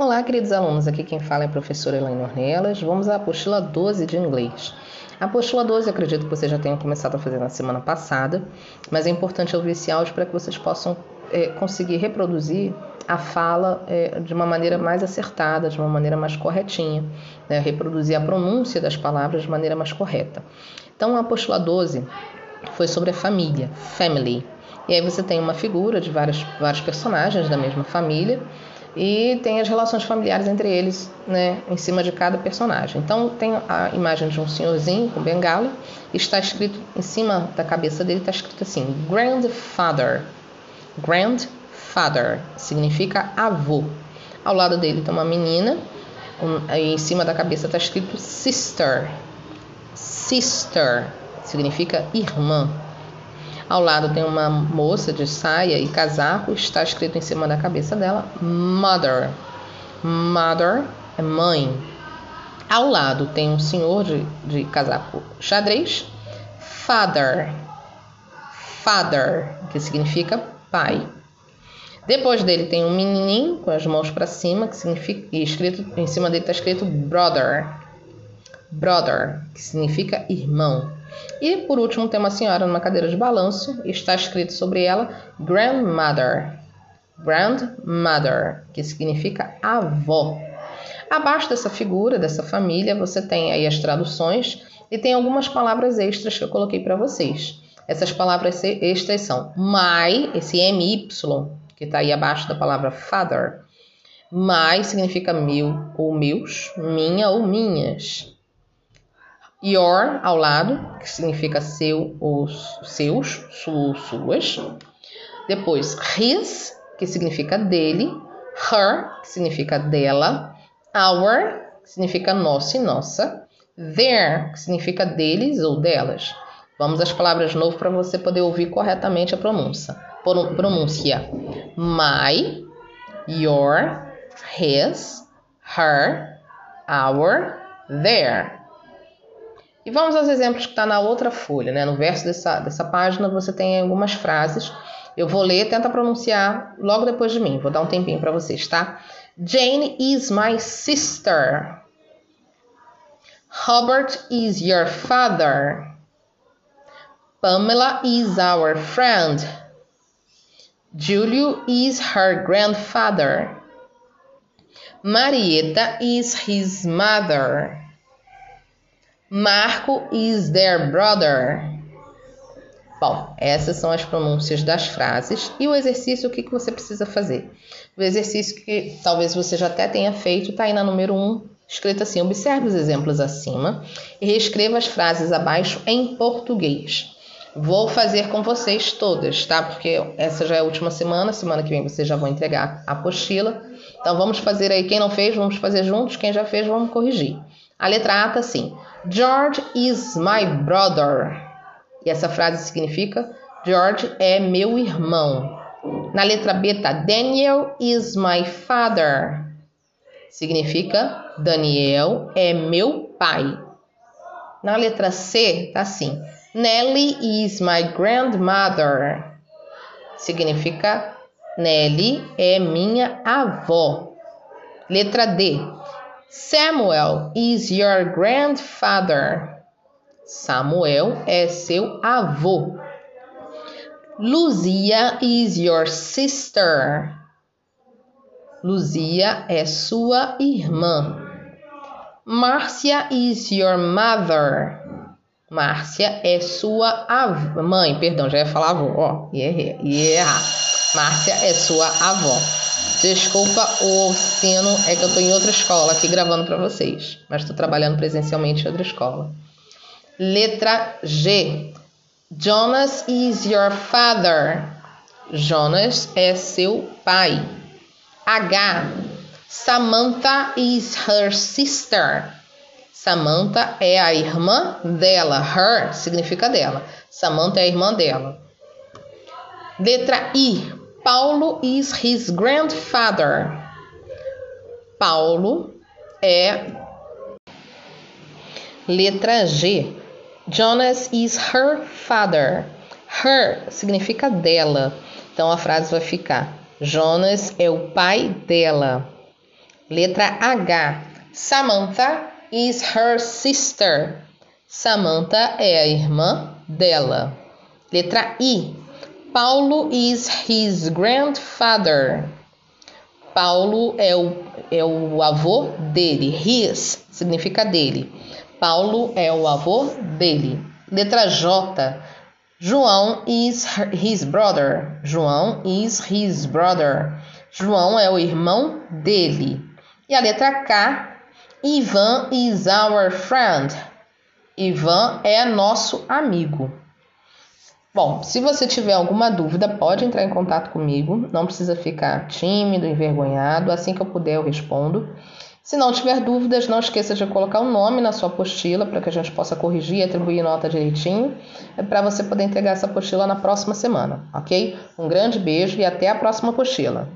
Olá, queridos alunos. Aqui quem fala é a professora Elaine Ornelas. Vamos à apostila 12 de inglês. A apostila 12, acredito que vocês já tenham começado a fazer na semana passada, mas é importante ouvir esse áudio para que vocês possam é, conseguir reproduzir a fala é, de uma maneira mais acertada, de uma maneira mais corretinha, né? reproduzir a pronúncia das palavras de maneira mais correta. Então, a apostila 12 foi sobre a família, family. E aí você tem uma figura de vários, vários personagens da mesma família e tem as relações familiares entre eles, né, em cima de cada personagem. Então tem a imagem de um senhorzinho com bengala, está escrito em cima da cabeça dele está escrito assim: grandfather. Grandfather significa avô. Ao lado dele tem uma menina, um, em cima da cabeça está escrito sister. Sister significa irmã. Ao lado tem uma moça de saia e casaco, está escrito em cima da cabeça dela Mother. Mother é mãe. Ao lado tem um senhor de, de casaco xadrez, Father. Father, que significa pai. Depois dele tem um menininho com as mãos para cima, que significa e escrito em cima dele está escrito brother. Brother, que significa irmão. E por último tem uma senhora numa cadeira de balanço e está escrito sobre ela grandmother. Grandmother, que significa avó. Abaixo dessa figura, dessa família, você tem aí as traduções e tem algumas palavras extras que eu coloquei para vocês. Essas palavras extras são my, esse MY, que está aí abaixo da palavra father. My significa meu ou meus, minha ou minhas. Your ao lado, que significa seu ou seus, su, suas. Depois his, que significa dele. Her, que significa dela. Our, que significa nosso e nossa. Their, que significa deles ou delas. Vamos às palavras novo para você poder ouvir corretamente a pronúncia. Pronúncia. My, your, his, her, our, their. E vamos aos exemplos que está na outra folha, né? No verso dessa, dessa página você tem algumas frases. Eu vou ler, tenta pronunciar logo depois de mim. Vou dar um tempinho para vocês, tá? Jane is my sister. Robert is your father. Pamela is our friend. Julio is her grandfather. Marieta is his mother. Marco is their brother. Bom, essas são as pronúncias das frases e o exercício, o que, que você precisa fazer? O exercício que talvez você já até tenha feito, está aí na número 1, escrito assim: observe os exemplos acima e reescreva as frases abaixo em português. Vou fazer com vocês todas, tá? Porque essa já é a última semana, semana que vem vocês já vão entregar a apostila. Então vamos fazer aí, quem não fez, vamos fazer juntos, quem já fez, vamos corrigir. A letra A está assim: George is my brother. E essa frase significa George é meu irmão. Na letra B está Daniel is my father. Significa Daniel é meu pai. Na letra C está assim: Nelly is my grandmother. Significa Nelly é minha avó. Letra D. Samuel is your grandfather. Samuel é seu avô. Luzia is your sister. Luzia é sua irmã. Márcia is your mother. Márcia é sua mãe. Perdão, já ia falar avó. Ó, ia errar. Márcia é sua avó. Desculpa o sino, é que eu estou em outra escola aqui gravando para vocês, mas estou trabalhando presencialmente em outra escola. Letra G. Jonas is your father. Jonas é seu pai. H. Samantha is her sister. Samantha é a irmã dela. Her significa dela. Samantha é a irmã dela. Letra I. Paulo is his grandfather. Paulo é letra G. Jonas is her father. Her significa dela. Então a frase vai ficar: Jonas é o pai dela. Letra H. Samantha is her sister. Samantha é a irmã dela. Letra I. Paulo is his grandfather. Paulo é o, é o avô dele. His significa dele. Paulo é o avô dele. Letra J. João is his brother. João is his brother. João é o irmão dele. E a letra K. Ivan is our friend. Ivan é nosso amigo. Bom, se você tiver alguma dúvida, pode entrar em contato comigo. Não precisa ficar tímido, envergonhado. Assim que eu puder, eu respondo. Se não tiver dúvidas, não esqueça de colocar o um nome na sua apostila para que a gente possa corrigir e atribuir nota direitinho, é para você poder entregar essa apostila na próxima semana, ok? Um grande beijo e até a próxima apostila.